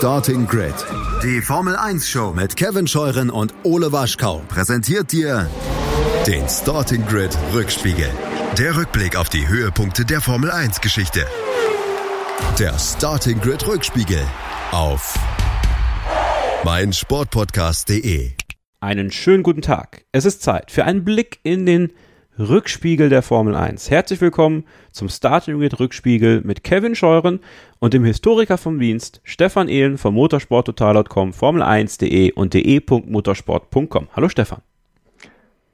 Starting Grid, die Formel 1 Show mit Kevin Scheuren und Ole Waschkau, präsentiert dir den Starting Grid Rückspiegel. Der Rückblick auf die Höhepunkte der Formel 1 Geschichte. Der Starting Grid Rückspiegel auf meinsportpodcast.de. Einen schönen guten Tag. Es ist Zeit für einen Blick in den Rückspiegel der Formel 1. Herzlich willkommen zum Starting Grid Rückspiegel mit Kevin Scheuren und dem Historiker vom Dienst Stefan Ehlen vom motorsporttotal.com, Formel1.de und de.motorsport.com. Hallo Stefan.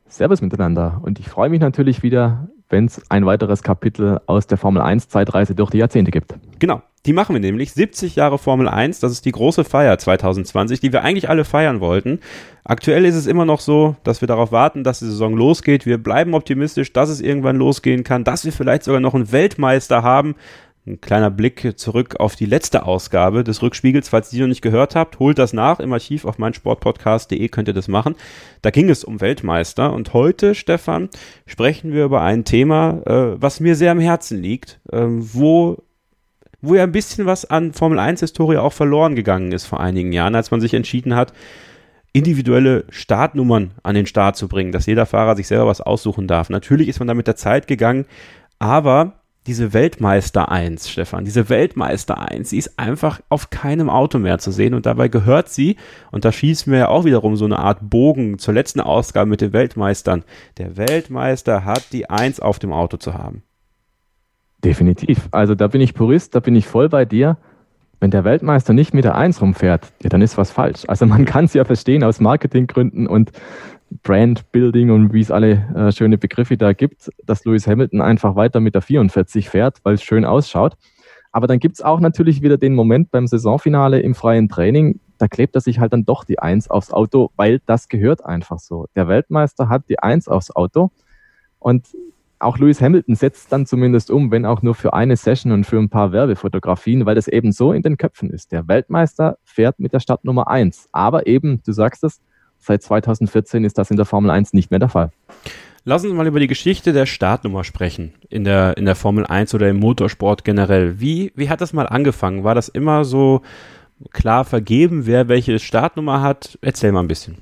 Servus miteinander und ich freue mich natürlich wieder, wenn es ein weiteres Kapitel aus der Formel 1 Zeitreise durch die Jahrzehnte gibt. Genau, die machen wir nämlich. 70 Jahre Formel 1, das ist die große Feier 2020, die wir eigentlich alle feiern wollten. Aktuell ist es immer noch so, dass wir darauf warten, dass die Saison losgeht. Wir bleiben optimistisch, dass es irgendwann losgehen kann, dass wir vielleicht sogar noch einen Weltmeister haben. Ein kleiner Blick zurück auf die letzte Ausgabe des Rückspiegels. Falls ihr noch nicht gehört habt, holt das nach im Archiv auf meinsportpodcast.de könnt ihr das machen. Da ging es um Weltmeister. Und heute, Stefan, sprechen wir über ein Thema, äh, was mir sehr am Herzen liegt, äh, wo wo ja ein bisschen was an Formel 1 Historie auch verloren gegangen ist vor einigen Jahren, als man sich entschieden hat, individuelle Startnummern an den Start zu bringen, dass jeder Fahrer sich selber was aussuchen darf. Natürlich ist man da mit der Zeit gegangen, aber diese Weltmeister 1, Stefan, diese Weltmeister 1, sie ist einfach auf keinem Auto mehr zu sehen und dabei gehört sie, und da schießen wir ja auch wiederum so eine Art Bogen zur letzten Ausgabe mit den Weltmeistern. Der Weltmeister hat die 1 auf dem Auto zu haben. Definitiv. Also da bin ich Purist, da bin ich voll bei dir. Wenn der Weltmeister nicht mit der Eins rumfährt, ja, dann ist was falsch. Also man kann es ja verstehen aus Marketinggründen und Brandbuilding und wie es alle äh, schöne Begriffe da gibt, dass Lewis Hamilton einfach weiter mit der 44 fährt, weil es schön ausschaut. Aber dann gibt es auch natürlich wieder den Moment beim Saisonfinale im freien Training, da klebt er sich halt dann doch die Eins aufs Auto, weil das gehört einfach so. Der Weltmeister hat die Eins aufs Auto und auch Lewis Hamilton setzt dann zumindest um, wenn auch nur für eine Session und für ein paar Werbefotografien, weil das eben so in den Köpfen ist. Der Weltmeister fährt mit der Startnummer 1. Aber eben, du sagst es, seit 2014 ist das in der Formel 1 nicht mehr der Fall. Lass uns mal über die Geschichte der Startnummer sprechen in der, in der Formel 1 oder im Motorsport generell. Wie, wie hat das mal angefangen? War das immer so klar vergeben, wer welche Startnummer hat? Erzähl mal ein bisschen.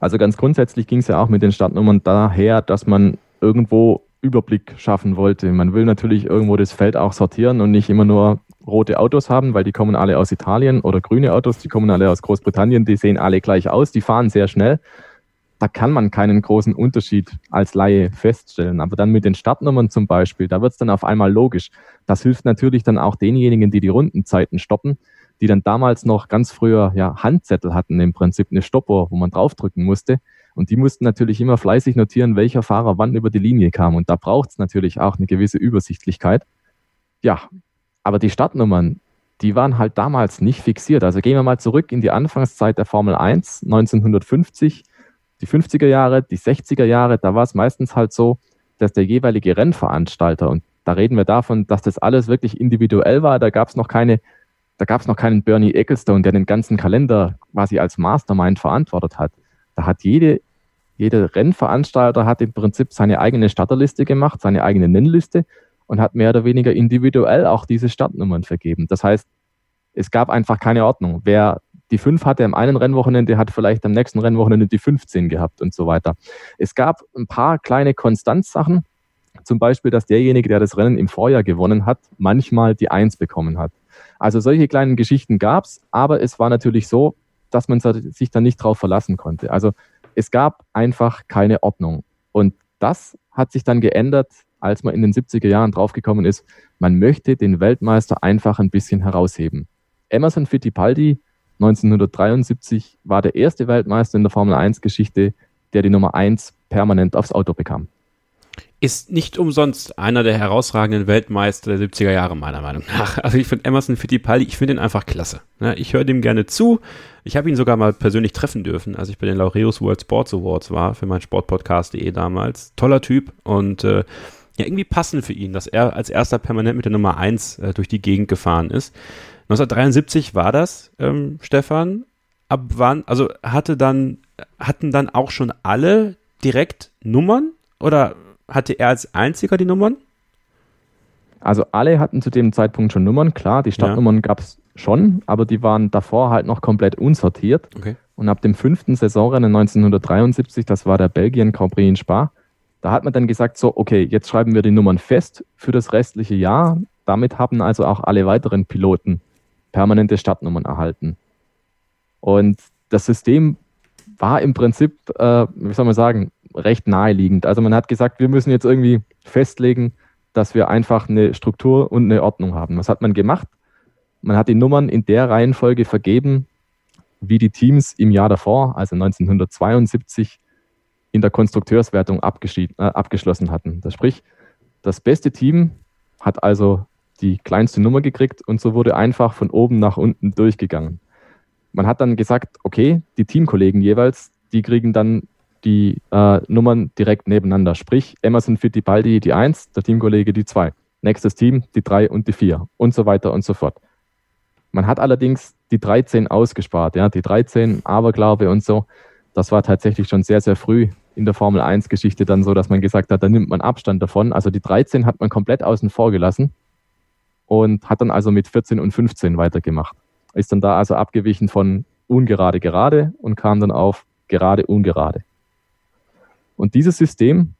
Also ganz grundsätzlich ging es ja auch mit den Startnummern daher, dass man irgendwo Überblick schaffen wollte. Man will natürlich irgendwo das Feld auch sortieren und nicht immer nur rote Autos haben, weil die kommen alle aus Italien oder grüne Autos, die kommen alle aus Großbritannien, die sehen alle gleich aus, die fahren sehr schnell. Da kann man keinen großen Unterschied als Laie feststellen. Aber dann mit den Startnummern zum Beispiel, da wird es dann auf einmal logisch. Das hilft natürlich dann auch denjenigen, die die Rundenzeiten stoppen, die dann damals noch ganz früher ja, Handzettel hatten, im Prinzip eine Stoppuhr, wo man draufdrücken musste. Und die mussten natürlich immer fleißig notieren, welcher Fahrer wann über die Linie kam. Und da braucht es natürlich auch eine gewisse Übersichtlichkeit. Ja, aber die Startnummern, die waren halt damals nicht fixiert. Also gehen wir mal zurück in die Anfangszeit der Formel 1, 1950, die 50er Jahre, die 60er Jahre, da war es meistens halt so, dass der jeweilige Rennveranstalter, und da reden wir davon, dass das alles wirklich individuell war, da gab es noch keine, da gab es noch keinen Bernie Ecclestone, der den ganzen Kalender quasi als Mastermind verantwortet hat. Da hat jede, jeder Rennveranstalter hat im Prinzip seine eigene Starterliste gemacht, seine eigene Nennliste und hat mehr oder weniger individuell auch diese Startnummern vergeben. Das heißt, es gab einfach keine Ordnung. Wer die 5 hatte am einen Rennwochenende, hat vielleicht am nächsten Rennwochenende die 15 gehabt und so weiter. Es gab ein paar kleine Konstanzsachen, zum Beispiel, dass derjenige, der das Rennen im Vorjahr gewonnen hat, manchmal die 1 bekommen hat. Also solche kleinen Geschichten gab es, aber es war natürlich so, dass man sich dann nicht drauf verlassen konnte. Also es gab einfach keine Ordnung. Und das hat sich dann geändert, als man in den 70er Jahren draufgekommen ist, man möchte den Weltmeister einfach ein bisschen herausheben. Emerson Fittipaldi 1973 war der erste Weltmeister in der Formel 1 Geschichte, der die Nummer 1 permanent aufs Auto bekam ist nicht umsonst einer der herausragenden Weltmeister der 70er Jahre, meiner Meinung nach. Also ich finde Emerson Fittipaldi, ich finde ihn einfach klasse. Ich höre dem gerne zu. Ich habe ihn sogar mal persönlich treffen dürfen, als ich bei den Laureus World Sports Awards war, für mein Sportpodcast.de damals. Toller Typ und äh, ja, irgendwie passend für ihn, dass er als erster permanent mit der Nummer 1 äh, durch die Gegend gefahren ist. 1973 war das, ähm, Stefan. Ab wann, also hatte dann, hatten dann auch schon alle direkt Nummern? Oder hatte er als einziger die Nummern? Also alle hatten zu dem Zeitpunkt schon Nummern, klar, die Startnummern ja. gab es schon, aber die waren davor halt noch komplett unsortiert. Okay. Und ab dem fünften Saisonrennen 1973, das war der Belgien Grand Prix in Spa, da hat man dann gesagt, so, okay, jetzt schreiben wir die Nummern fest für das restliche Jahr. Damit haben also auch alle weiteren Piloten permanente Startnummern erhalten. Und das System war im Prinzip, äh, wie soll man sagen, recht naheliegend. Also man hat gesagt, wir müssen jetzt irgendwie festlegen, dass wir einfach eine Struktur und eine Ordnung haben. Was hat man gemacht? Man hat die Nummern in der Reihenfolge vergeben, wie die Teams im Jahr davor, also 1972, in der Konstrukteurswertung äh, abgeschlossen hatten. Das sprich, das beste Team hat also die kleinste Nummer gekriegt und so wurde einfach von oben nach unten durchgegangen. Man hat dann gesagt, okay, die Teamkollegen jeweils, die kriegen dann die äh, Nummern direkt nebeneinander. Sprich, Emerson Fittipaldi die 1, der Teamkollege die 2. Nächstes Team die 3 und die 4 und so weiter und so fort. Man hat allerdings die 13 ausgespart, ja, die 13, Aberglaube und so. Das war tatsächlich schon sehr, sehr früh in der Formel 1 Geschichte dann so, dass man gesagt hat, da nimmt man Abstand davon. Also die 13 hat man komplett außen vor gelassen und hat dann also mit 14 und 15 weitergemacht. Ist dann da also abgewichen von ungerade gerade und kam dann auf gerade ungerade. Und dieses System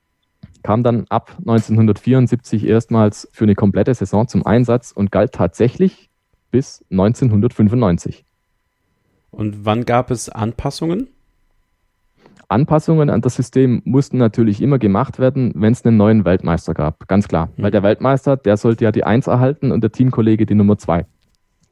kam dann ab 1974 erstmals für eine komplette Saison zum Einsatz und galt tatsächlich bis 1995. Und wann gab es Anpassungen? Anpassungen an das System mussten natürlich immer gemacht werden, wenn es einen neuen Weltmeister gab. Ganz klar. Mhm. Weil der Weltmeister, der sollte ja die Eins erhalten und der Teamkollege die Nummer zwei.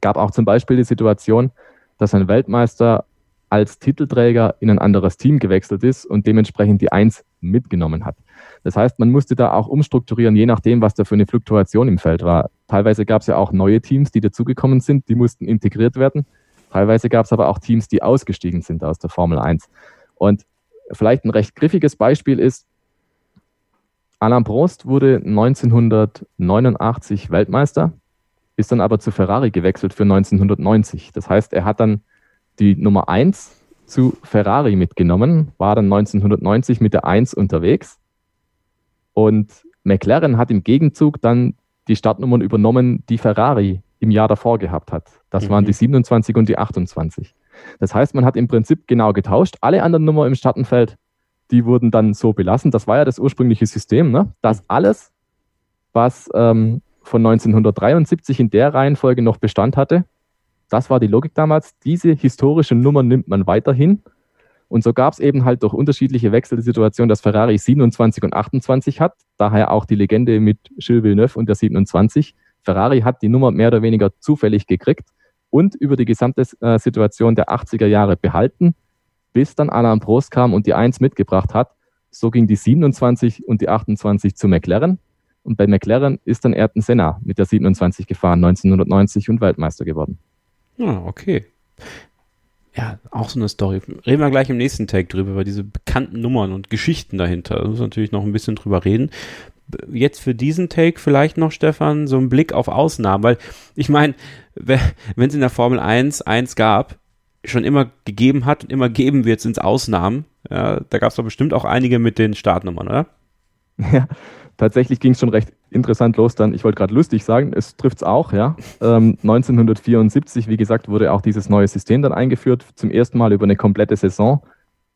Gab auch zum Beispiel die Situation, dass ein Weltmeister als Titelträger in ein anderes Team gewechselt ist und dementsprechend die Eins mitgenommen hat. Das heißt, man musste da auch umstrukturieren, je nachdem, was da für eine Fluktuation im Feld war. Teilweise gab es ja auch neue Teams, die dazugekommen sind, die mussten integriert werden. Teilweise gab es aber auch Teams, die ausgestiegen sind aus der Formel 1. Und vielleicht ein recht griffiges Beispiel ist, Alain Prost wurde 1989 Weltmeister, ist dann aber zu Ferrari gewechselt für 1990. Das heißt, er hat dann die Nummer 1 zu Ferrari mitgenommen, war dann 1990 mit der 1 unterwegs und McLaren hat im Gegenzug dann die Startnummern übernommen, die Ferrari im Jahr davor gehabt hat. Das mhm. waren die 27 und die 28. Das heißt, man hat im Prinzip genau getauscht. Alle anderen Nummern im Startenfeld, die wurden dann so belassen. Das war ja das ursprüngliche System, ne? dass alles, was ähm, von 1973 in der Reihenfolge noch Bestand hatte, das war die Logik damals. Diese historische Nummer nimmt man weiterhin. Und so gab es eben halt durch unterschiedliche Wechsel die Situation, dass Ferrari 27 und 28 hat. Daher auch die Legende mit Gilles Villeneuve und der 27. Ferrari hat die Nummer mehr oder weniger zufällig gekriegt und über die gesamte äh, Situation der 80er Jahre behalten, bis dann Alain Prost kam und die 1 mitgebracht hat. So ging die 27 und die 28 zu McLaren. Und bei McLaren ist dann Ayrton Senna mit der 27 gefahren, 1990 und Weltmeister geworden. Ah, okay. Ja, auch so eine Story. Reden wir gleich im nächsten Take drüber, über diese bekannten Nummern und Geschichten dahinter. Da müssen wir natürlich noch ein bisschen drüber reden jetzt für diesen Take vielleicht noch, Stefan, so ein Blick auf Ausnahmen, weil ich meine, wenn es in der Formel 1 eins gab, schon immer gegeben hat und immer geben wird, sind es Ausnahmen. Ja, da gab es doch bestimmt auch einige mit den Startnummern, oder? Ja, tatsächlich ging es schon recht interessant los dann. Ich wollte gerade lustig sagen, es trifft es auch, ja. Ähm, 1974, wie gesagt, wurde auch dieses neue System dann eingeführt, zum ersten Mal über eine komplette Saison,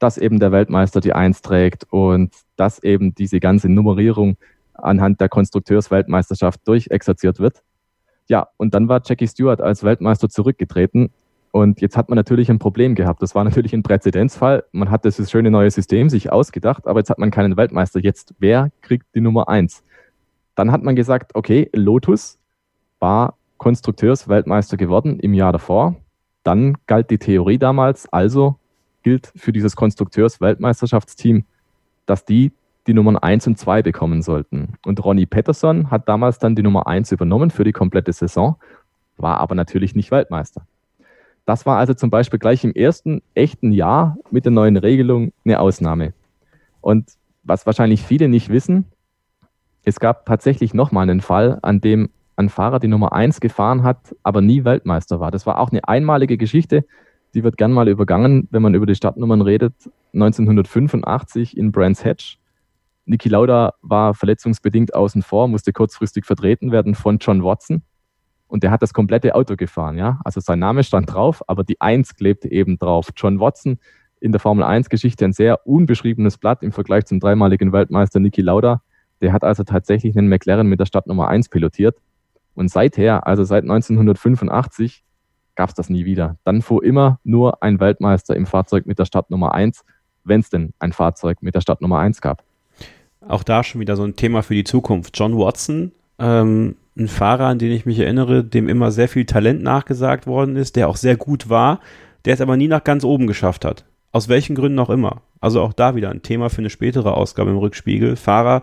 dass eben der Weltmeister die Eins trägt und dass eben diese ganze Nummerierung anhand der Konstrukteursweltmeisterschaft durchexerziert wird. Ja, und dann war Jackie Stewart als Weltmeister zurückgetreten. Und jetzt hat man natürlich ein Problem gehabt. Das war natürlich ein Präzedenzfall. Man hat das schöne neue System sich ausgedacht, aber jetzt hat man keinen Weltmeister. Jetzt, wer kriegt die Nummer eins? Dann hat man gesagt, okay, Lotus war Konstrukteursweltmeister geworden im Jahr davor. Dann galt die Theorie damals, also gilt für dieses Konstrukteursweltmeisterschaftsteam, dass die die Nummern 1 und 2 bekommen sollten. Und Ronnie Patterson hat damals dann die Nummer 1 übernommen für die komplette Saison, war aber natürlich nicht Weltmeister. Das war also zum Beispiel gleich im ersten echten Jahr mit der neuen Regelung eine Ausnahme. Und was wahrscheinlich viele nicht wissen, es gab tatsächlich nochmal einen Fall, an dem ein Fahrer die Nummer 1 gefahren hat, aber nie Weltmeister war. Das war auch eine einmalige Geschichte, die wird gern mal übergangen, wenn man über die Stadtnummern redet. 1985 in Brands Hatch Niki Lauda war verletzungsbedingt außen vor, musste kurzfristig vertreten werden von John Watson. und der hat das komplette Auto gefahren, ja. Also sein Name stand drauf, aber die Eins klebte eben drauf. John Watson in der Formel 1 Geschichte ein sehr unbeschriebenes Blatt im Vergleich zum dreimaligen Weltmeister Niki Lauda. Der hat also tatsächlich einen McLaren mit der Startnummer 1 pilotiert. Und seither, also seit 1985, gab es das nie wieder. Dann fuhr immer nur ein Weltmeister im Fahrzeug mit der Startnummer 1, wenn es denn ein Fahrzeug mit der Startnummer 1 gab. Auch da schon wieder so ein Thema für die Zukunft. John Watson ähm, ein Fahrer, an den ich mich erinnere, dem immer sehr viel Talent nachgesagt worden ist, der auch sehr gut war, der es aber nie nach ganz oben geschafft hat. Aus welchen Gründen auch immer. Also auch da wieder ein Thema für eine spätere Ausgabe im Rückspiegel. Fahrer,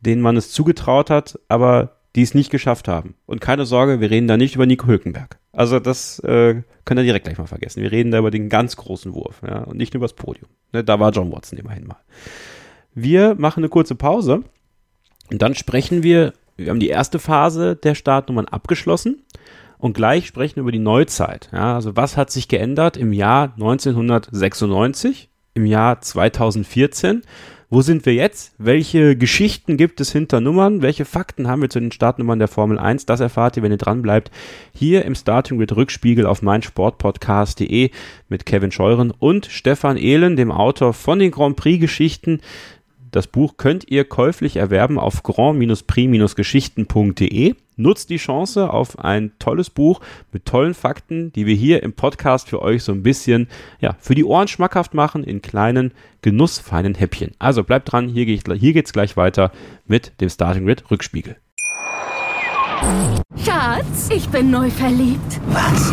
denen man es zugetraut hat, aber die es nicht geschafft haben. Und keine Sorge, wir reden da nicht über Nico Hülkenberg. Also das äh, könnt ihr direkt gleich mal vergessen. Wir reden da über den ganz großen Wurf ja, und nicht über das Podium. Ne, da war John Watson immerhin mal. Wir machen eine kurze Pause und dann sprechen wir wir haben die erste Phase der Startnummern abgeschlossen und gleich sprechen wir über die Neuzeit. Ja, also was hat sich geändert im Jahr 1996, im Jahr 2014? Wo sind wir jetzt? Welche Geschichten gibt es hinter Nummern? Welche Fakten haben wir zu den Startnummern der Formel 1? Das erfahrt ihr, wenn ihr dran bleibt, hier im Starting Grid Rückspiegel auf meinsportpodcast.de mit Kevin Scheuren und Stefan Ehlen, dem Autor von den Grand Prix Geschichten, das Buch könnt ihr käuflich erwerben auf grand-prix-geschichten.de. Nutzt die Chance auf ein tolles Buch mit tollen Fakten, die wir hier im Podcast für euch so ein bisschen, ja, für die Ohren schmackhaft machen in kleinen, genussfeinen Häppchen. Also bleibt dran, hier, geht, hier geht's gleich weiter mit dem Starting Grid Rückspiegel. Schatz, ich bin neu verliebt. Was?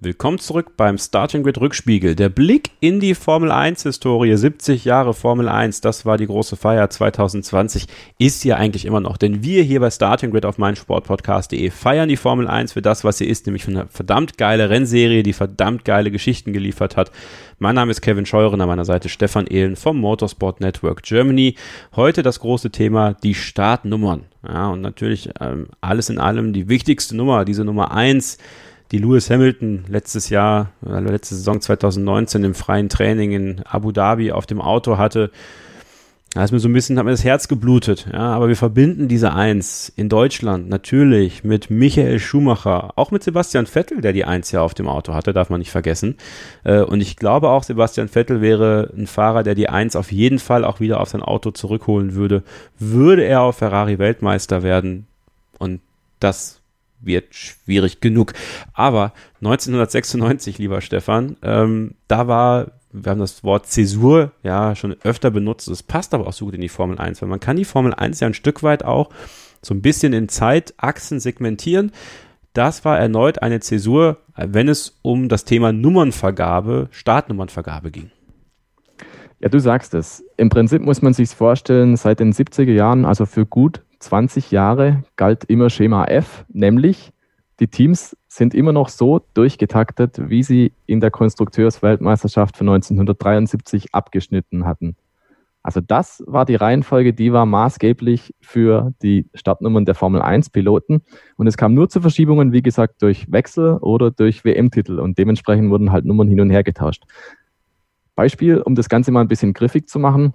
Willkommen zurück beim Starting Grid Rückspiegel. Der Blick in die Formel 1 Historie, 70 Jahre Formel 1, das war die große Feier 2020, ist ja eigentlich immer noch. Denn wir hier bei Starting Grid auf meinsportpodcast.de feiern die Formel 1 für das, was sie ist, nämlich für eine verdammt geile Rennserie, die verdammt geile Geschichten geliefert hat. Mein Name ist Kevin Scheuren, an meiner Seite Stefan Ehlen vom Motorsport Network Germany. Heute das große Thema, die Startnummern. Ja, und natürlich ähm, alles in allem die wichtigste Nummer, diese Nummer 1 die Lewis Hamilton letztes Jahr, äh, letzte Saison 2019 im freien Training in Abu Dhabi auf dem Auto hatte, da ist mir so ein bisschen, hat mir das Herz geblutet. Ja, aber wir verbinden diese Eins in Deutschland natürlich mit Michael Schumacher, auch mit Sebastian Vettel, der die Eins ja auf dem Auto hatte, darf man nicht vergessen. Äh, und ich glaube auch, Sebastian Vettel wäre ein Fahrer, der die Eins auf jeden Fall auch wieder auf sein Auto zurückholen würde. Würde er auf Ferrari Weltmeister werden. Und das wird schwierig genug. Aber 1996, lieber Stefan, ähm, da war, wir haben das Wort Zäsur ja schon öfter benutzt, es passt aber auch so gut in die Formel 1, weil man kann die Formel 1 ja ein Stück weit auch so ein bisschen in Zeitachsen segmentieren. Das war erneut eine Zäsur, wenn es um das Thema Nummernvergabe, Startnummernvergabe ging. Ja, du sagst es. Im Prinzip muss man sich vorstellen, seit den 70er Jahren, also für gut 20 Jahre galt immer Schema F, nämlich die Teams sind immer noch so durchgetaktet, wie sie in der Konstrukteursweltmeisterschaft von 1973 abgeschnitten hatten. Also das war die Reihenfolge, die war maßgeblich für die Startnummern der Formel 1 Piloten. Und es kam nur zu Verschiebungen, wie gesagt, durch Wechsel oder durch WM-Titel. Und dementsprechend wurden halt Nummern hin und her getauscht. Beispiel, um das Ganze mal ein bisschen griffig zu machen.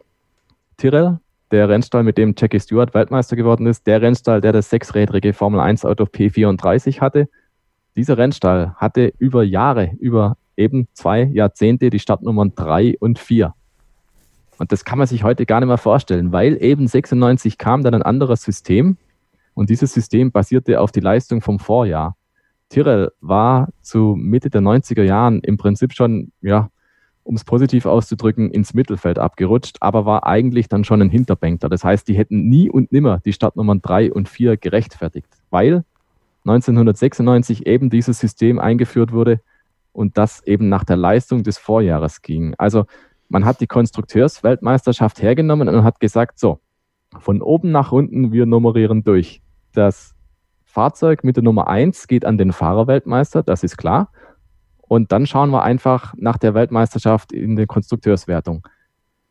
Tyrrell der Rennstall, mit dem Jackie Stewart Weltmeister geworden ist, der Rennstall, der das sechsrädrige Formel 1 Auto P34 hatte. Dieser Rennstall hatte über Jahre, über eben zwei Jahrzehnte die Startnummern 3 und 4. Und das kann man sich heute gar nicht mehr vorstellen, weil eben 96 kam dann ein anderes System und dieses System basierte auf die Leistung vom Vorjahr. Tyrrell war zu Mitte der 90er Jahren im Prinzip schon ja, um es positiv auszudrücken, ins Mittelfeld abgerutscht, aber war eigentlich dann schon ein Hinterbänkler. Das heißt, die hätten nie und nimmer die Startnummern 3 und 4 gerechtfertigt, weil 1996 eben dieses System eingeführt wurde und das eben nach der Leistung des Vorjahres ging. Also man hat die Konstrukteursweltmeisterschaft hergenommen und hat gesagt, so, von oben nach unten, wir nummerieren durch. Das Fahrzeug mit der Nummer 1 geht an den Fahrerweltmeister, das ist klar. Und dann schauen wir einfach nach der Weltmeisterschaft in der Konstrukteurswertung.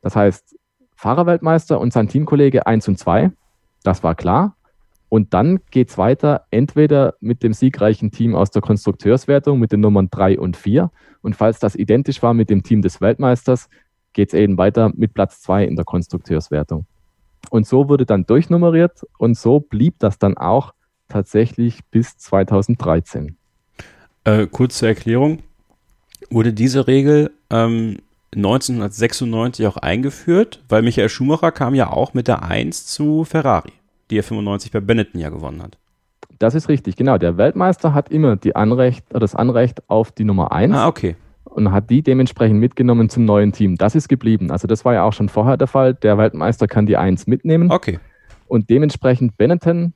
Das heißt, Fahrerweltmeister und sein Teamkollege 1 und 2, das war klar. Und dann geht es weiter, entweder mit dem siegreichen Team aus der Konstrukteurswertung mit den Nummern 3 und 4. Und falls das identisch war mit dem Team des Weltmeisters, geht es eben weiter mit Platz 2 in der Konstrukteurswertung. Und so wurde dann durchnummeriert und so blieb das dann auch tatsächlich bis 2013. Äh, kurze Erklärung. Wurde diese Regel ähm, 1996 auch eingeführt? Weil Michael Schumacher kam ja auch mit der 1 zu Ferrari die er 95 bei Benetton ja gewonnen hat. Das ist richtig, genau. Der Weltmeister hat immer Anrecht, das Anrecht auf die Nummer 1. Ah, okay. Und hat die dementsprechend mitgenommen zum neuen Team. Das ist geblieben. Also das war ja auch schon vorher der Fall. Der Weltmeister kann die 1 mitnehmen. Okay. Und dementsprechend Benetton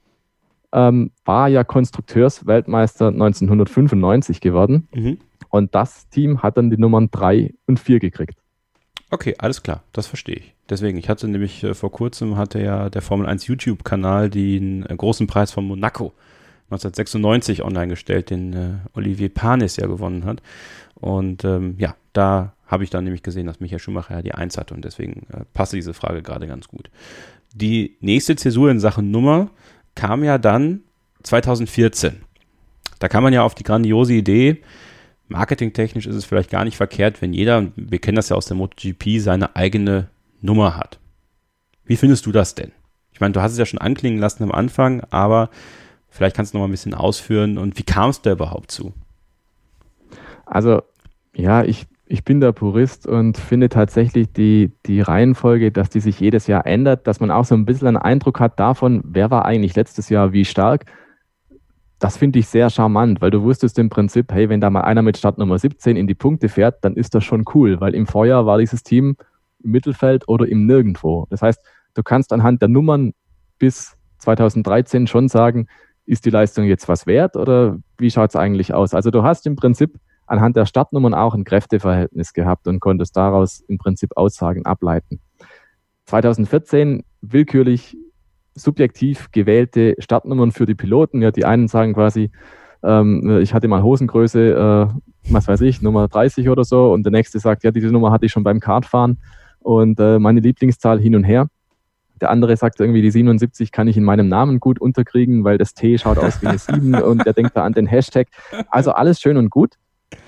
ähm, war ja Konstrukteursweltmeister 1995 geworden. Mhm. Und das Team hat dann die Nummern 3 und 4 gekriegt. Okay, alles klar, das verstehe ich. Deswegen, ich hatte nämlich äh, vor kurzem hatte ja der Formel 1 YouTube-Kanal den äh, großen Preis von Monaco 1996 online gestellt, den äh, Olivier Panis ja gewonnen hat. Und ähm, ja, da habe ich dann nämlich gesehen, dass Michael Schumacher ja die 1 hatte und deswegen äh, passte diese Frage gerade ganz gut. Die nächste Zäsur in Sachen Nummer kam ja dann 2014. Da kam man ja auf die grandiose Idee, marketingtechnisch ist es vielleicht gar nicht verkehrt, wenn jeder, wir kennen das ja aus der MotoGP, seine eigene Nummer hat. Wie findest du das denn? Ich meine, du hast es ja schon anklingen lassen am Anfang, aber vielleicht kannst du noch mal ein bisschen ausführen und wie kam es da überhaupt zu? Also, ja, ich, ich bin der Purist und finde tatsächlich die, die Reihenfolge, dass die sich jedes Jahr ändert, dass man auch so ein bisschen einen Eindruck hat davon, wer war eigentlich letztes Jahr wie stark das finde ich sehr charmant, weil du wusstest im Prinzip, hey, wenn da mal einer mit Startnummer 17 in die Punkte fährt, dann ist das schon cool, weil im Vorjahr war dieses Team im Mittelfeld oder im Nirgendwo. Das heißt, du kannst anhand der Nummern bis 2013 schon sagen, ist die Leistung jetzt was wert oder wie schaut es eigentlich aus? Also du hast im Prinzip anhand der Startnummern auch ein Kräfteverhältnis gehabt und konntest daraus im Prinzip Aussagen ableiten. 2014 willkürlich subjektiv gewählte Startnummern für die Piloten. Ja, die einen sagen quasi, ähm, ich hatte mal Hosengröße, äh, was weiß ich, Nummer 30 oder so, und der nächste sagt, ja, diese Nummer hatte ich schon beim Kartfahren und äh, meine Lieblingszahl hin und her. Der andere sagt irgendwie, die 77 kann ich in meinem Namen gut unterkriegen, weil das T schaut aus wie eine 7 und der denkt da an den Hashtag. Also alles schön und gut.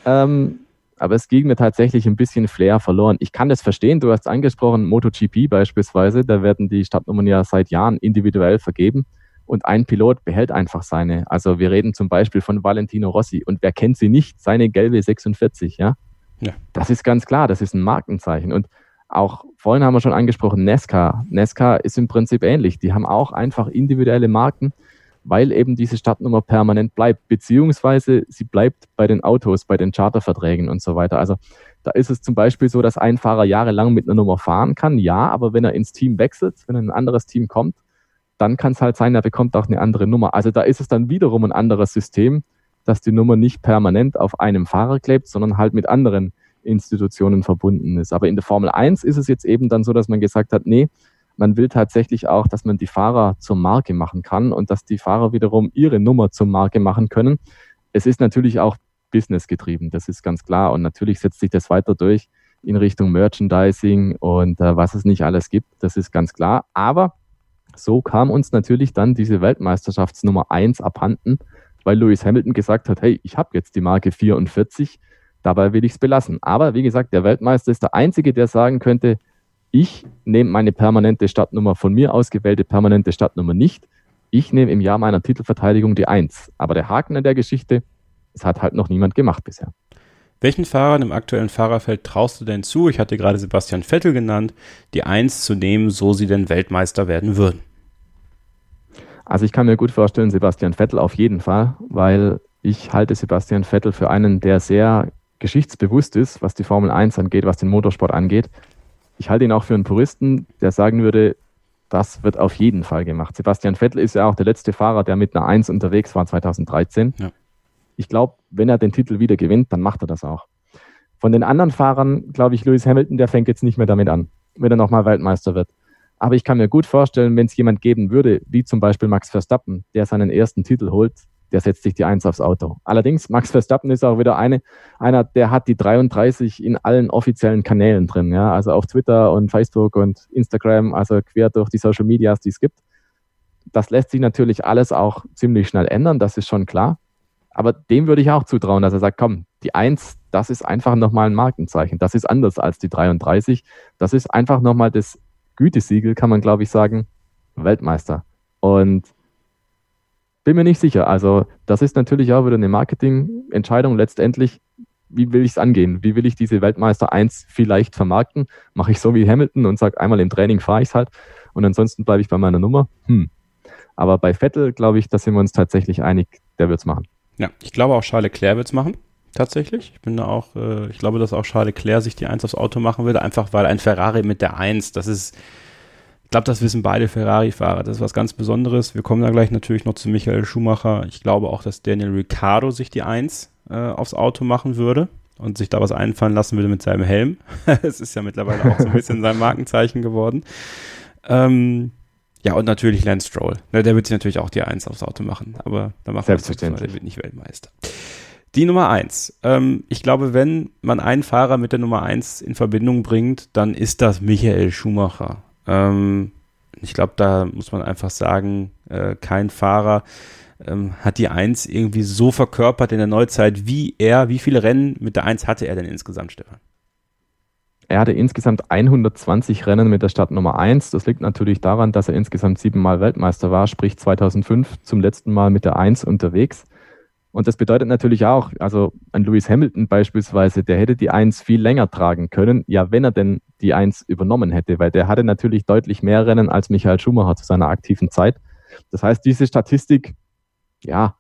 Ähm, aber es ging mir tatsächlich ein bisschen Flair verloren. Ich kann das verstehen, du hast angesprochen, MotoGP beispielsweise, da werden die Startnummern ja seit Jahren individuell vergeben und ein Pilot behält einfach seine. Also wir reden zum Beispiel von Valentino Rossi und wer kennt sie nicht, seine gelbe 46, ja? ja. Das ist ganz klar, das ist ein Markenzeichen und auch vorhin haben wir schon angesprochen, Nesca. Nesca ist im Prinzip ähnlich. Die haben auch einfach individuelle Marken weil eben diese Startnummer permanent bleibt, beziehungsweise sie bleibt bei den Autos, bei den Charterverträgen und so weiter. Also da ist es zum Beispiel so, dass ein Fahrer jahrelang mit einer Nummer fahren kann, ja, aber wenn er ins Team wechselt, wenn ein anderes Team kommt, dann kann es halt sein, er bekommt auch eine andere Nummer. Also da ist es dann wiederum ein anderes System, dass die Nummer nicht permanent auf einem Fahrer klebt, sondern halt mit anderen Institutionen verbunden ist. Aber in der Formel 1 ist es jetzt eben dann so, dass man gesagt hat, nee, man will tatsächlich auch, dass man die Fahrer zur Marke machen kann und dass die Fahrer wiederum ihre Nummer zur Marke machen können. Es ist natürlich auch Business getrieben, das ist ganz klar. Und natürlich setzt sich das weiter durch in Richtung Merchandising und äh, was es nicht alles gibt, das ist ganz klar. Aber so kam uns natürlich dann diese Weltmeisterschaftsnummer 1 abhanden, weil Lewis Hamilton gesagt hat, hey, ich habe jetzt die Marke 44, dabei will ich es belassen. Aber wie gesagt, der Weltmeister ist der Einzige, der sagen könnte, ich nehme meine permanente Startnummer von mir ausgewählte permanente Startnummer nicht. Ich nehme im Jahr meiner Titelverteidigung die 1. Aber der Haken an der Geschichte, es hat halt noch niemand gemacht bisher. Welchen Fahrern im aktuellen Fahrerfeld traust du denn zu? Ich hatte gerade Sebastian Vettel genannt, die 1 zu nehmen, so sie denn Weltmeister werden würden. Also ich kann mir gut vorstellen, Sebastian Vettel auf jeden Fall, weil ich halte Sebastian Vettel für einen, der sehr geschichtsbewusst ist, was die Formel 1 angeht, was den Motorsport angeht ich halte ihn auch für einen Puristen, der sagen würde, das wird auf jeden Fall gemacht. Sebastian Vettel ist ja auch der letzte Fahrer, der mit einer 1 unterwegs war 2013. Ja. Ich glaube, wenn er den Titel wieder gewinnt, dann macht er das auch. Von den anderen Fahrern, glaube ich, Lewis Hamilton, der fängt jetzt nicht mehr damit an, wenn er nochmal Weltmeister wird. Aber ich kann mir gut vorstellen, wenn es jemand geben würde, wie zum Beispiel Max Verstappen, der seinen ersten Titel holt, der setzt sich die Eins aufs Auto. Allerdings, Max Verstappen ist auch wieder eine, einer, der hat die 33 in allen offiziellen Kanälen drin, ja, also auf Twitter und Facebook und Instagram, also quer durch die Social Medias, die es gibt. das lässt sich natürlich alles auch ziemlich schnell ändern, das ist schon klar. Aber dem würde ich auch zutrauen, dass er sagt, komm, die 1, das ist einfach nochmal ein Markenzeichen. Das ist anders als die 33. Das ist einfach nochmal das Gütesiegel, kann man glaube ich sagen, Weltmeister. Und bin mir nicht sicher. Also das ist natürlich auch wieder eine Marketingentscheidung letztendlich. Wie will ich es angehen? Wie will ich diese Weltmeister 1 vielleicht vermarkten? Mache ich so wie Hamilton und sage, einmal im Training fahre ich es halt und ansonsten bleibe ich bei meiner Nummer? Hm. Aber bei Vettel glaube ich, da sind wir uns tatsächlich einig, der wird es machen. Ja, ich glaube auch Charles Leclerc wird es machen. Tatsächlich. Ich bin da auch, äh, ich glaube, dass auch Charles Leclerc sich die 1 aufs Auto machen will, einfach weil ein Ferrari mit der 1, das ist, ich glaube, das wissen beide Ferrari-Fahrer. Das ist was ganz Besonderes. Wir kommen da gleich natürlich noch zu Michael Schumacher. Ich glaube auch, dass Daniel Ricciardo sich die 1 äh, aufs Auto machen würde und sich da was einfallen lassen würde mit seinem Helm. Es ist ja mittlerweile auch so ein bisschen sein Markenzeichen geworden. Ähm, ja, und natürlich Lance Stroll. Ne, der wird sich natürlich auch die 1 aufs Auto machen, aber da macht er der wird nicht Weltmeister. Die Nummer 1. Ähm, ich glaube, wenn man einen Fahrer mit der Nummer 1 in Verbindung bringt, dann ist das Michael Schumacher. Ähm, ich glaube, da muss man einfach sagen, äh, kein Fahrer ähm, hat die Eins irgendwie so verkörpert in der Neuzeit, wie er, wie viele Rennen mit der Eins hatte er denn insgesamt, Stefan? Er hatte insgesamt 120 Rennen mit der Startnummer 1. Das liegt natürlich daran, dass er insgesamt siebenmal Weltmeister war, sprich 2005 zum letzten Mal mit der 1 unterwegs. Und das bedeutet natürlich auch, also ein Lewis Hamilton beispielsweise, der hätte die Eins viel länger tragen können, ja, wenn er denn die Eins übernommen hätte, weil der hatte natürlich deutlich mehr Rennen als Michael Schumacher zu seiner aktiven Zeit. Das heißt, diese Statistik, ja,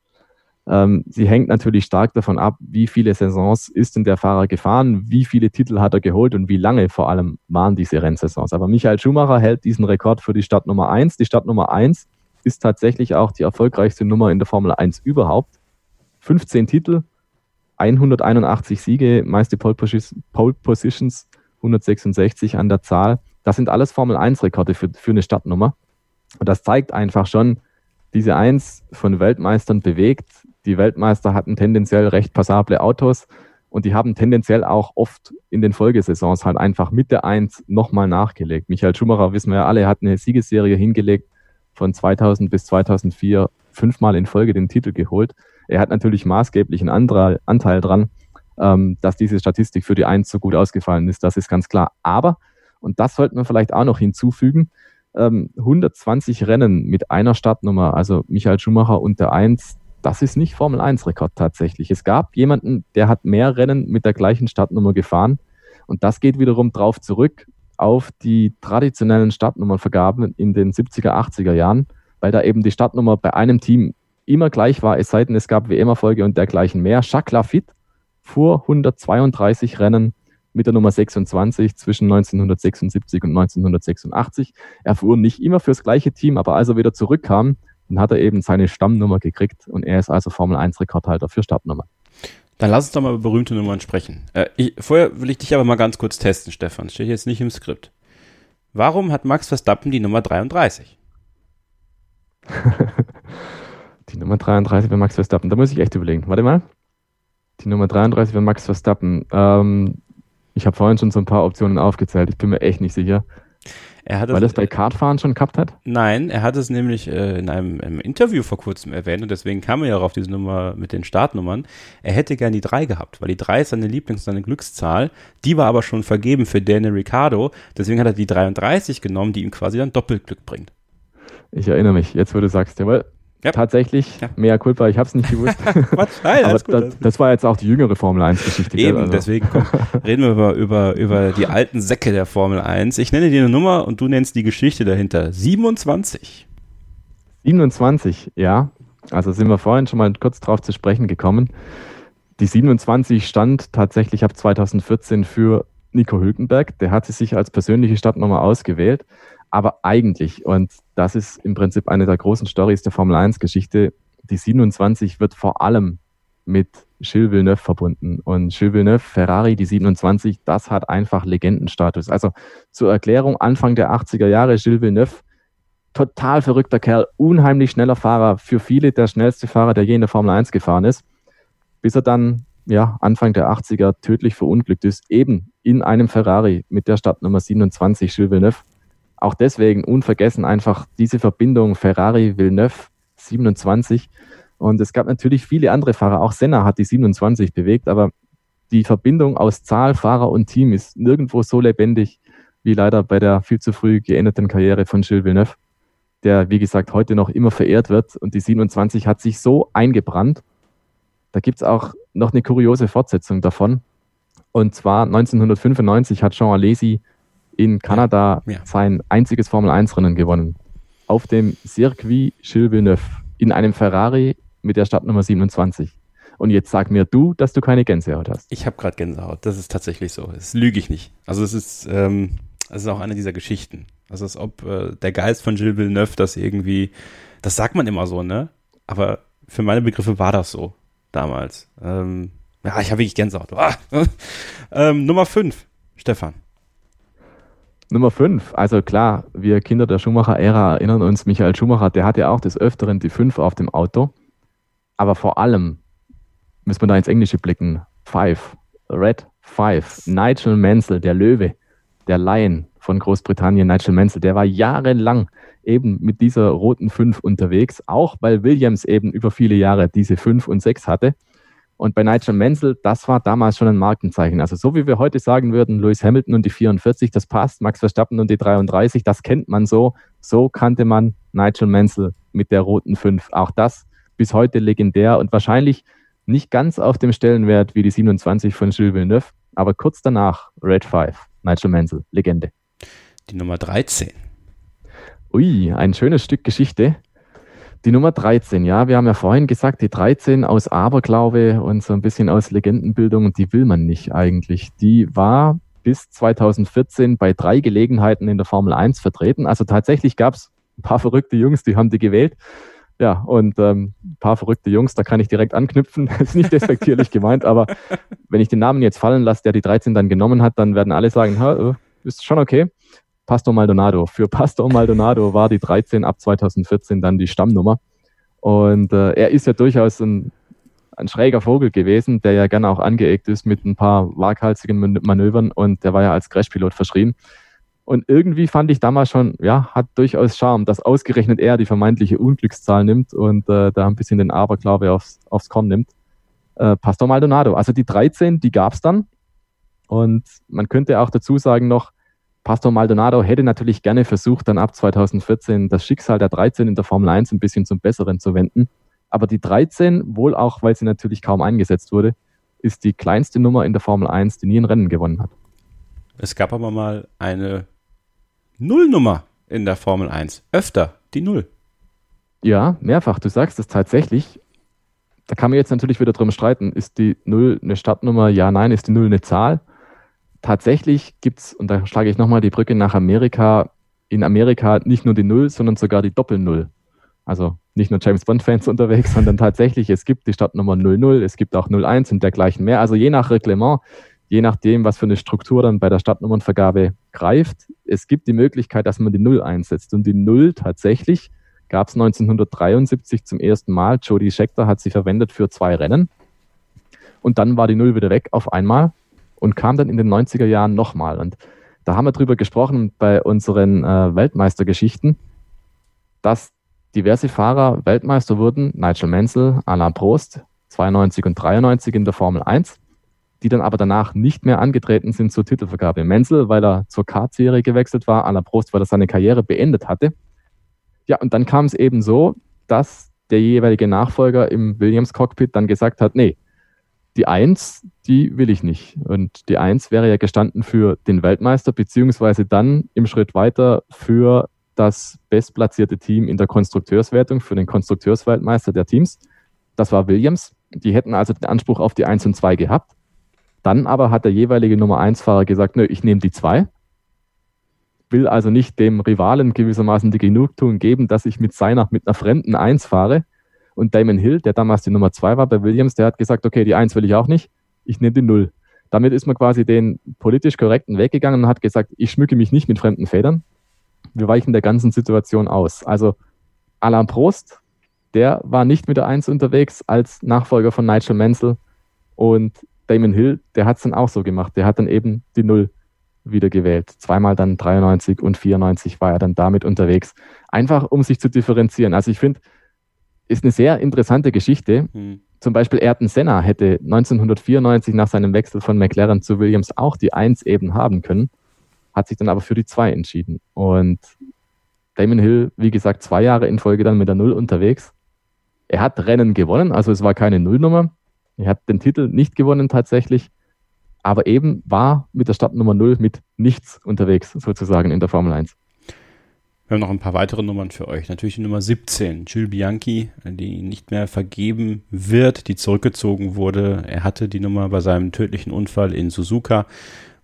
ähm, sie hängt natürlich stark davon ab, wie viele Saisons ist denn der Fahrer gefahren, wie viele Titel hat er geholt und wie lange vor allem waren diese Rennsaisons. Aber Michael Schumacher hält diesen Rekord für die Startnummer eins. Die Startnummer eins ist tatsächlich auch die erfolgreichste Nummer in der Formel 1 überhaupt. 15 Titel, 181 Siege, meiste Pole Positions, 166 an der Zahl. Das sind alles Formel 1 Rekorde für, für eine Startnummer. Und das zeigt einfach schon, diese Eins von Weltmeistern bewegt. Die Weltmeister hatten tendenziell recht passable Autos und die haben tendenziell auch oft in den Folgesaisons halt einfach mit der Eins nochmal nachgelegt. Michael Schumacher, wissen wir ja alle, hat eine Siegesserie hingelegt von 2000 bis 2004, fünfmal in Folge den Titel geholt. Er hat natürlich maßgeblichen Anteil, Anteil dran, ähm, dass diese Statistik für die Eins so gut ausgefallen ist. Das ist ganz klar. Aber, und das sollten wir vielleicht auch noch hinzufügen, ähm, 120 Rennen mit einer Startnummer, also Michael Schumacher und der Eins, das ist nicht Formel 1 Rekord tatsächlich. Es gab jemanden, der hat mehr Rennen mit der gleichen Startnummer gefahren. Und das geht wiederum drauf zurück auf die traditionellen Startnummernvergaben in den 70er, 80er Jahren, weil da eben die Startnummer bei einem Team immer gleich war, es sei denn, es gab WM-Erfolge und dergleichen mehr. Jacques Lafitte fuhr 132 Rennen mit der Nummer 26 zwischen 1976 und 1986. Er fuhr nicht immer fürs gleiche Team, aber als er wieder zurückkam, dann hat er eben seine Stammnummer gekriegt und er ist also Formel 1 Rekordhalter für Startnummer. Dann lass uns doch mal über berühmte Nummern sprechen. Äh, ich, vorher will ich dich aber mal ganz kurz testen, Stefan. Steht jetzt nicht im Skript. Warum hat Max Verstappen die Nummer 33? Die Nummer 33 bei Max Verstappen. Da muss ich echt überlegen. Warte mal. Die Nummer 33 bei Max Verstappen. Ähm, ich habe vorhin schon so ein paar Optionen aufgezählt. Ich bin mir echt nicht sicher. Er hat Weil das bei Kartfahren schon gehabt hat? Nein, er hat es nämlich äh, in einem, einem, Interview vor kurzem erwähnt und deswegen kam er ja auch auf diese Nummer mit den Startnummern. Er hätte gern die 3 gehabt, weil die 3 ist seine Lieblings- seine Glückszahl. Die war aber schon vergeben für Daniel Ricciardo. Deswegen hat er die 33 genommen, die ihm quasi dann Doppelglück bringt. Ich erinnere mich, jetzt wo du sagst, jawohl, ja. Tatsächlich, ja. mehr Culpa, ich habe es nicht gewusst. Quatsch, nein, Aber gut, das, das, war jetzt auch die jüngere Formel 1-Geschichte. Eben, also. deswegen komm, reden wir über, über, über die alten Säcke der Formel 1. Ich nenne dir eine Nummer und du nennst die Geschichte dahinter. 27. 27, ja. Also sind wir vorhin schon mal kurz drauf zu sprechen gekommen. Die 27 stand tatsächlich ab 2014 für Nico Hülkenberg. Der hatte sich als persönliche Startnummer ausgewählt. Aber eigentlich, und das ist im Prinzip eine der großen Stories der Formel 1 Geschichte, die 27 wird vor allem mit Gilles Villeneuve verbunden. Und Gilles Villeneuve, Ferrari, die 27, das hat einfach Legendenstatus. Also zur Erklärung, Anfang der 80er Jahre, Gilles Villeneuve, total verrückter Kerl, unheimlich schneller Fahrer, für viele der schnellste Fahrer, der je in der Formel 1 gefahren ist, bis er dann ja, Anfang der 80er tödlich verunglückt ist, eben in einem Ferrari mit der Startnummer 27, Gilles Villeneuve auch deswegen unvergessen einfach diese Verbindung Ferrari-Villeneuve 27. Und es gab natürlich viele andere Fahrer, auch Senna hat die 27 bewegt, aber die Verbindung aus Zahl, Fahrer und Team ist nirgendwo so lebendig wie leider bei der viel zu früh geendeten Karriere von Gilles Villeneuve, der, wie gesagt, heute noch immer verehrt wird. Und die 27 hat sich so eingebrannt. Da gibt es auch noch eine kuriose Fortsetzung davon. Und zwar 1995 hat Jean Alesi in Kanada ja. sein einziges Formel-1-Rennen gewonnen. Auf dem Circuit Gilles Villeneuve in einem Ferrari mit der Startnummer 27. Und jetzt sag mir du, dass du keine Gänsehaut hast. Ich habe gerade Gänsehaut. Das ist tatsächlich so. Das lüge ich nicht. Also es ist, ähm, es ist auch eine dieser Geschichten. Also als ob äh, der Geist von Gilles Villeneuve das irgendwie, das sagt man immer so, ne? Aber für meine Begriffe war das so damals. Ähm, ja, ich habe wirklich Gänsehaut. Ah. ähm, Nummer 5, Stefan. Nummer 5, also klar, wir Kinder der Schumacher-Ära erinnern uns, Michael Schumacher, der hatte auch des Öfteren die 5 auf dem Auto. Aber vor allem müssen wir da ins Englische blicken. 5, Red 5, Nigel Mansell, der Löwe, der Lion von Großbritannien, Nigel Mansell, der war jahrelang eben mit dieser roten 5 unterwegs, auch weil Williams eben über viele Jahre diese 5 und 6 hatte. Und bei Nigel Mansell, das war damals schon ein Markenzeichen. Also so wie wir heute sagen würden, Lewis Hamilton und die 44, das passt, Max Verstappen und die 33, das kennt man so. So kannte man Nigel Mansell mit der roten 5. Auch das bis heute legendär und wahrscheinlich nicht ganz auf dem Stellenwert wie die 27 von Gilles Villeneuve, aber kurz danach Red 5, Nigel Mansell, Legende. Die Nummer 13. Ui, ein schönes Stück Geschichte. Die Nummer 13, ja, wir haben ja vorhin gesagt, die 13 aus Aberglaube und so ein bisschen aus Legendenbildung, die will man nicht eigentlich. Die war bis 2014 bei drei Gelegenheiten in der Formel 1 vertreten. Also tatsächlich gab es ein paar verrückte Jungs, die haben die gewählt. Ja, und ähm, ein paar verrückte Jungs, da kann ich direkt anknüpfen. Ist nicht despektierlich gemeint, aber wenn ich den Namen jetzt fallen lasse, der die 13 dann genommen hat, dann werden alle sagen, äh, ist schon okay. Pastor Maldonado. Für Pastor Maldonado war die 13 ab 2014 dann die Stammnummer. Und äh, er ist ja durchaus ein, ein schräger Vogel gewesen, der ja gerne auch angeeckt ist mit ein paar waghalsigen Manövern und der war ja als Crashpilot verschrien. Und irgendwie fand ich damals schon, ja, hat durchaus Charme, dass ausgerechnet er die vermeintliche Unglückszahl nimmt und äh, da ein bisschen den Aberglaube aufs, aufs Korn nimmt. Äh, Pastor Maldonado. Also die 13, die gab es dann. Und man könnte auch dazu sagen noch, Pastor Maldonado hätte natürlich gerne versucht, dann ab 2014 das Schicksal der 13 in der Formel 1 ein bisschen zum Besseren zu wenden. Aber die 13, wohl auch, weil sie natürlich kaum eingesetzt wurde, ist die kleinste Nummer in der Formel 1, die nie ein Rennen gewonnen hat. Es gab aber mal eine Nullnummer in der Formel 1. Öfter die Null. Ja, mehrfach. Du sagst es tatsächlich. Da kann man jetzt natürlich wieder drum streiten. Ist die Null eine Startnummer? Ja, nein. Ist die Null eine Zahl? Tatsächlich gibt es, und da schlage ich nochmal die Brücke nach Amerika, in Amerika nicht nur die Null, sondern sogar die Doppel-Null. Also nicht nur James Bond-Fans unterwegs, sondern tatsächlich, es gibt die Stadtnummer 00, es gibt auch 01 und dergleichen mehr. Also je nach Reglement, je nachdem, was für eine Struktur dann bei der Stadtnummernvergabe greift, es gibt die Möglichkeit, dass man die 0 einsetzt. Und die 0 tatsächlich gab es 1973 zum ersten Mal. Jody Scheckter hat sie verwendet für zwei Rennen. Und dann war die 0 wieder weg auf einmal und kam dann in den 90er Jahren nochmal. Und da haben wir drüber gesprochen bei unseren äh, Weltmeistergeschichten, dass diverse Fahrer Weltmeister wurden, Nigel Mansell, Alain Prost, 92 und 93 in der Formel 1, die dann aber danach nicht mehr angetreten sind zur Titelvergabe. Mansell, weil er zur Kart-Serie gewechselt war, Alain Prost, weil er seine Karriere beendet hatte. Ja, und dann kam es eben so, dass der jeweilige Nachfolger im Williams-Cockpit dann gesagt hat, nee, die Eins, die will ich nicht. Und die Eins wäre ja gestanden für den Weltmeister, beziehungsweise dann im Schritt weiter für das bestplatzierte Team in der Konstrukteurswertung, für den Konstrukteursweltmeister der Teams. Das war Williams. Die hätten also den Anspruch auf die Eins und Zwei gehabt. Dann aber hat der jeweilige Nummer eins Fahrer gesagt, nö, ich nehme die Zwei. Will also nicht dem Rivalen gewissermaßen die Genugtuung geben, dass ich mit seiner, mit einer fremden Eins fahre, und Damon Hill, der damals die Nummer zwei war bei Williams, der hat gesagt, okay, die eins will ich auch nicht, ich nehme die null. Damit ist man quasi den politisch korrekten Weg gegangen und hat gesagt, ich schmücke mich nicht mit fremden Federn. Wir weichen der ganzen Situation aus. Also Alain Prost, der war nicht mit der Eins unterwegs als Nachfolger von Nigel Mansell. Und Damon Hill, der hat es dann auch so gemacht. Der hat dann eben die Null wieder gewählt. Zweimal dann 93 und 94 war er dann damit unterwegs. Einfach um sich zu differenzieren. Also ich finde, ist eine sehr interessante Geschichte. Mhm. Zum Beispiel Ayrton Senna hätte 1994 nach seinem Wechsel von McLaren zu Williams auch die 1 eben haben können, hat sich dann aber für die 2 entschieden. Und Damon Hill, wie gesagt, zwei Jahre in Folge dann mit der 0 unterwegs. Er hat Rennen gewonnen, also es war keine Nullnummer. Er hat den Titel nicht gewonnen tatsächlich, aber eben war mit der Startnummer 0 mit nichts unterwegs, sozusagen in der Formel 1. Wir haben noch ein paar weitere Nummern für euch. Natürlich die Nummer 17, Jules Bianchi, die nicht mehr vergeben wird, die zurückgezogen wurde. Er hatte die Nummer bei seinem tödlichen Unfall in Suzuka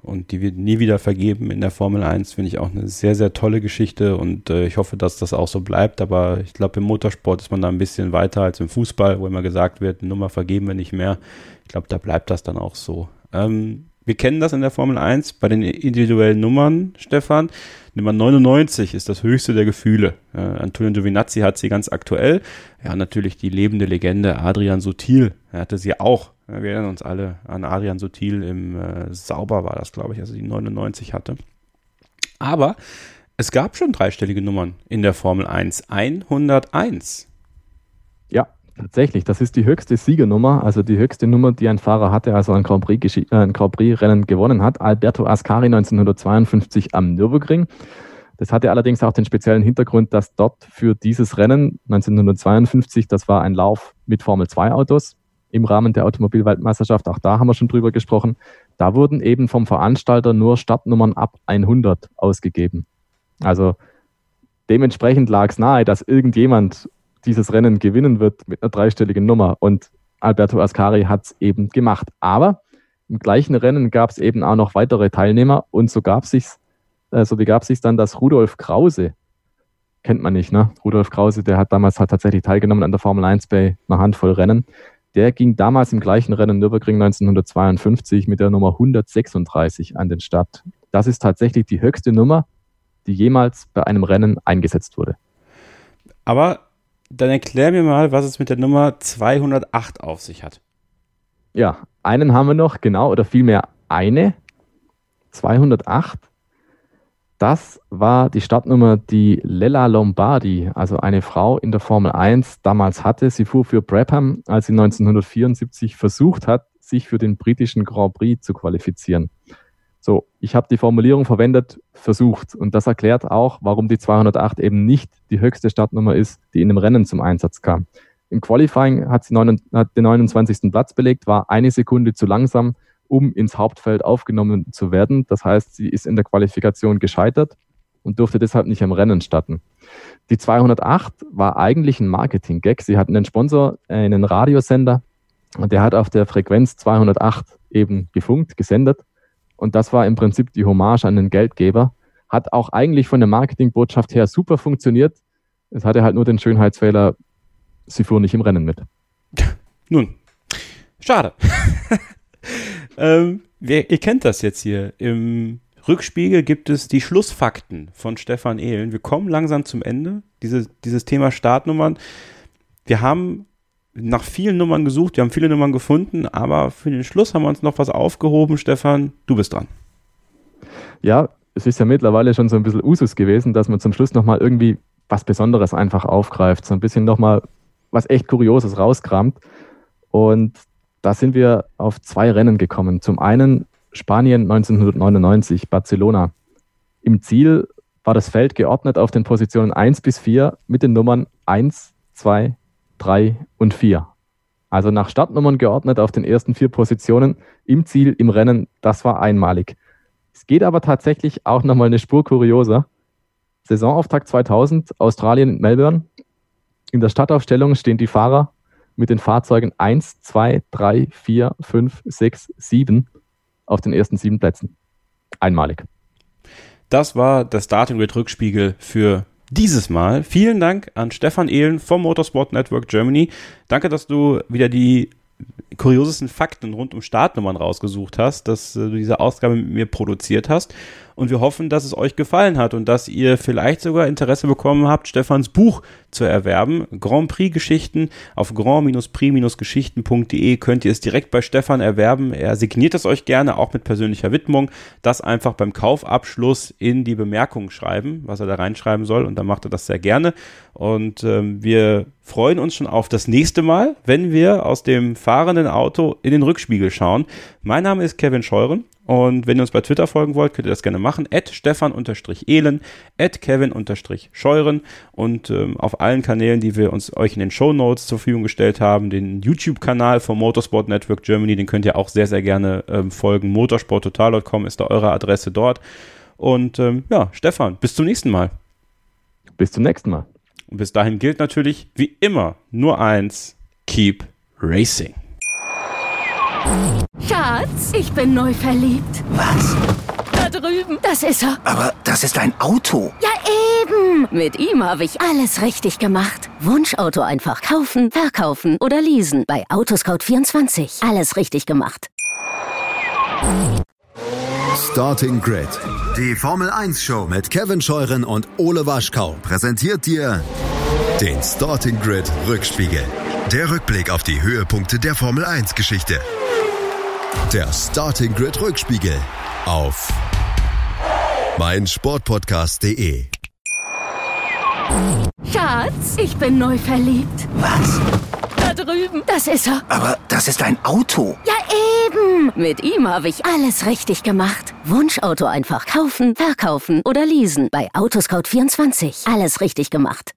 und die wird nie wieder vergeben in der Formel 1. Finde ich auch eine sehr, sehr tolle Geschichte und äh, ich hoffe, dass das auch so bleibt. Aber ich glaube, im Motorsport ist man da ein bisschen weiter als im Fußball, wo immer gesagt wird, Nummer vergeben wir nicht mehr. Ich glaube, da bleibt das dann auch so. Ähm, wir kennen das in der Formel 1 bei den individuellen Nummern, Stefan. Nummer 99 ist das höchste der Gefühle. Äh, Antonio Giovinazzi hat sie ganz aktuell. Ja, natürlich die lebende Legende Adrian Sutil. Er hatte sie auch. Ja, wir erinnern uns alle an Adrian Sutil im äh, Sauber war das, glaube ich, also die 99 hatte. Aber es gab schon dreistellige Nummern in der Formel 1. 101. Tatsächlich, das ist die höchste Siegernummer, also die höchste Nummer, die ein Fahrer hatte, also ein Grand Prix-Rennen äh, Prix gewonnen hat. Alberto Ascari 1952 am Nürburgring. Das hatte allerdings auch den speziellen Hintergrund, dass dort für dieses Rennen 1952, das war ein Lauf mit Formel 2 Autos im Rahmen der Automobilweltmeisterschaft, auch da haben wir schon drüber gesprochen, da wurden eben vom Veranstalter nur Startnummern ab 100 ausgegeben. Also dementsprechend lag es nahe, dass irgendjemand dieses Rennen gewinnen wird mit einer dreistelligen Nummer. Und Alberto Ascari hat es eben gemacht. Aber im gleichen Rennen gab es eben auch noch weitere Teilnehmer und so gab sich's, äh, so begab sich dann, dass Rudolf Krause, kennt man nicht, ne? Rudolf Krause, der hat damals halt tatsächlich teilgenommen an der Formel 1 bei einer Handvoll Rennen. Der ging damals im gleichen Rennen Nürburgring 1952 mit der Nummer 136 an den Start. Das ist tatsächlich die höchste Nummer, die jemals bei einem Rennen eingesetzt wurde. Aber dann erklär mir mal, was es mit der Nummer 208 auf sich hat. Ja, einen haben wir noch, genau, oder vielmehr eine. 208. Das war die Startnummer, die Lella Lombardi, also eine Frau in der Formel 1, damals hatte. Sie fuhr für Brabham, als sie 1974 versucht hat, sich für den britischen Grand Prix zu qualifizieren. So, ich habe die Formulierung verwendet, versucht. Und das erklärt auch, warum die 208 eben nicht die höchste Startnummer ist, die in dem Rennen zum Einsatz kam. Im Qualifying hat sie neun, hat den 29. Platz belegt, war eine Sekunde zu langsam, um ins Hauptfeld aufgenommen zu werden. Das heißt, sie ist in der Qualifikation gescheitert und durfte deshalb nicht am Rennen starten. Die 208 war eigentlich ein Marketing-Gag. Sie hatten einen Sponsor, einen Radiosender, und der hat auf der Frequenz 208 eben gefunkt, gesendet und das war im Prinzip die Hommage an den Geldgeber. Hat auch eigentlich von der Marketingbotschaft her super funktioniert. Es hatte halt nur den Schönheitsfehler, sie fuhr nicht im Rennen mit. Nun, schade. ähm, wer, ihr kennt das jetzt hier. Im Rückspiegel gibt es die Schlussfakten von Stefan Ehlen. Wir kommen langsam zum Ende. Diese, dieses Thema Startnummern. Wir haben nach vielen Nummern gesucht, wir haben viele Nummern gefunden, aber für den Schluss haben wir uns noch was aufgehoben. Stefan, du bist dran. Ja, es ist ja mittlerweile schon so ein bisschen Usus gewesen, dass man zum Schluss nochmal irgendwie was Besonderes einfach aufgreift, so ein bisschen nochmal was echt Kurioses rauskramt. Und da sind wir auf zwei Rennen gekommen. Zum einen Spanien 1999, Barcelona. Im Ziel war das Feld geordnet auf den Positionen 1 bis 4 mit den Nummern 1, 2, 3 und 4. Also nach Startnummern geordnet auf den ersten vier Positionen im Ziel, im Rennen. Das war einmalig. Es geht aber tatsächlich auch nochmal eine Spur kurioser. Saisonauftakt 2000, Australien, Melbourne. In der Startaufstellung stehen die Fahrer mit den Fahrzeugen 1, 2, 3, 4, 5, 6, 7 auf den ersten sieben Plätzen. Einmalig. Das war der Starting Grid Rückspiegel für dieses Mal. Vielen Dank an Stefan Ehlen vom Motorsport Network Germany. Danke, dass du wieder die kuriosesten Fakten rund um Startnummern rausgesucht hast, dass äh, du diese Ausgabe mit mir produziert hast. Und wir hoffen, dass es euch gefallen hat und dass ihr vielleicht sogar Interesse bekommen habt, Stefans Buch zu erwerben. Grand Prix Geschichten auf grand-prix-geschichten.de könnt ihr es direkt bei Stefan erwerben. Er signiert es euch gerne, auch mit persönlicher Widmung. Das einfach beim Kaufabschluss in die Bemerkungen schreiben, was er da reinschreiben soll. Und dann macht er das sehr gerne. Und ähm, wir freuen uns schon auf das nächste Mal, wenn wir aus dem fahrenden Auto in den Rückspiegel schauen. Mein Name ist Kevin Scheuren und wenn ihr uns bei Twitter folgen wollt, könnt ihr das gerne machen. At Stefan-Ehlen, at Kevin-Scheuren und ähm, auf allen Kanälen, die wir uns euch in den Show Notes zur Verfügung gestellt haben. Den YouTube-Kanal vom Motorsport Network Germany, den könnt ihr auch sehr, sehr gerne ähm, folgen. Motorsporttotal.com ist da eure Adresse dort. Und ähm, ja, Stefan, bis zum nächsten Mal. Bis zum nächsten Mal. Und bis dahin gilt natürlich wie immer nur eins: Keep Racing. Schatz, ich bin neu verliebt. Was? Da drüben. Das ist er. Aber das ist ein Auto. Ja, eben. Mit ihm habe ich alles richtig gemacht. Wunschauto einfach kaufen, verkaufen oder leasen. Bei Autoscout24. Alles richtig gemacht. Starting Grid. Die Formel 1 Show mit Kevin Scheuren und Ole Waschkau präsentiert dir den Starting Grid Rückspiegel. Der Rückblick auf die Höhepunkte der Formel 1 Geschichte. Der Starting Grid Rückspiegel auf meinsportpodcast.de. Schatz, ich bin neu verliebt. Was? Da drüben. Das ist er. Aber das ist ein Auto. Ja, eben. Mit ihm habe ich alles richtig gemacht. Wunschauto einfach kaufen, verkaufen oder leasen. Bei Autoscout24. Alles richtig gemacht.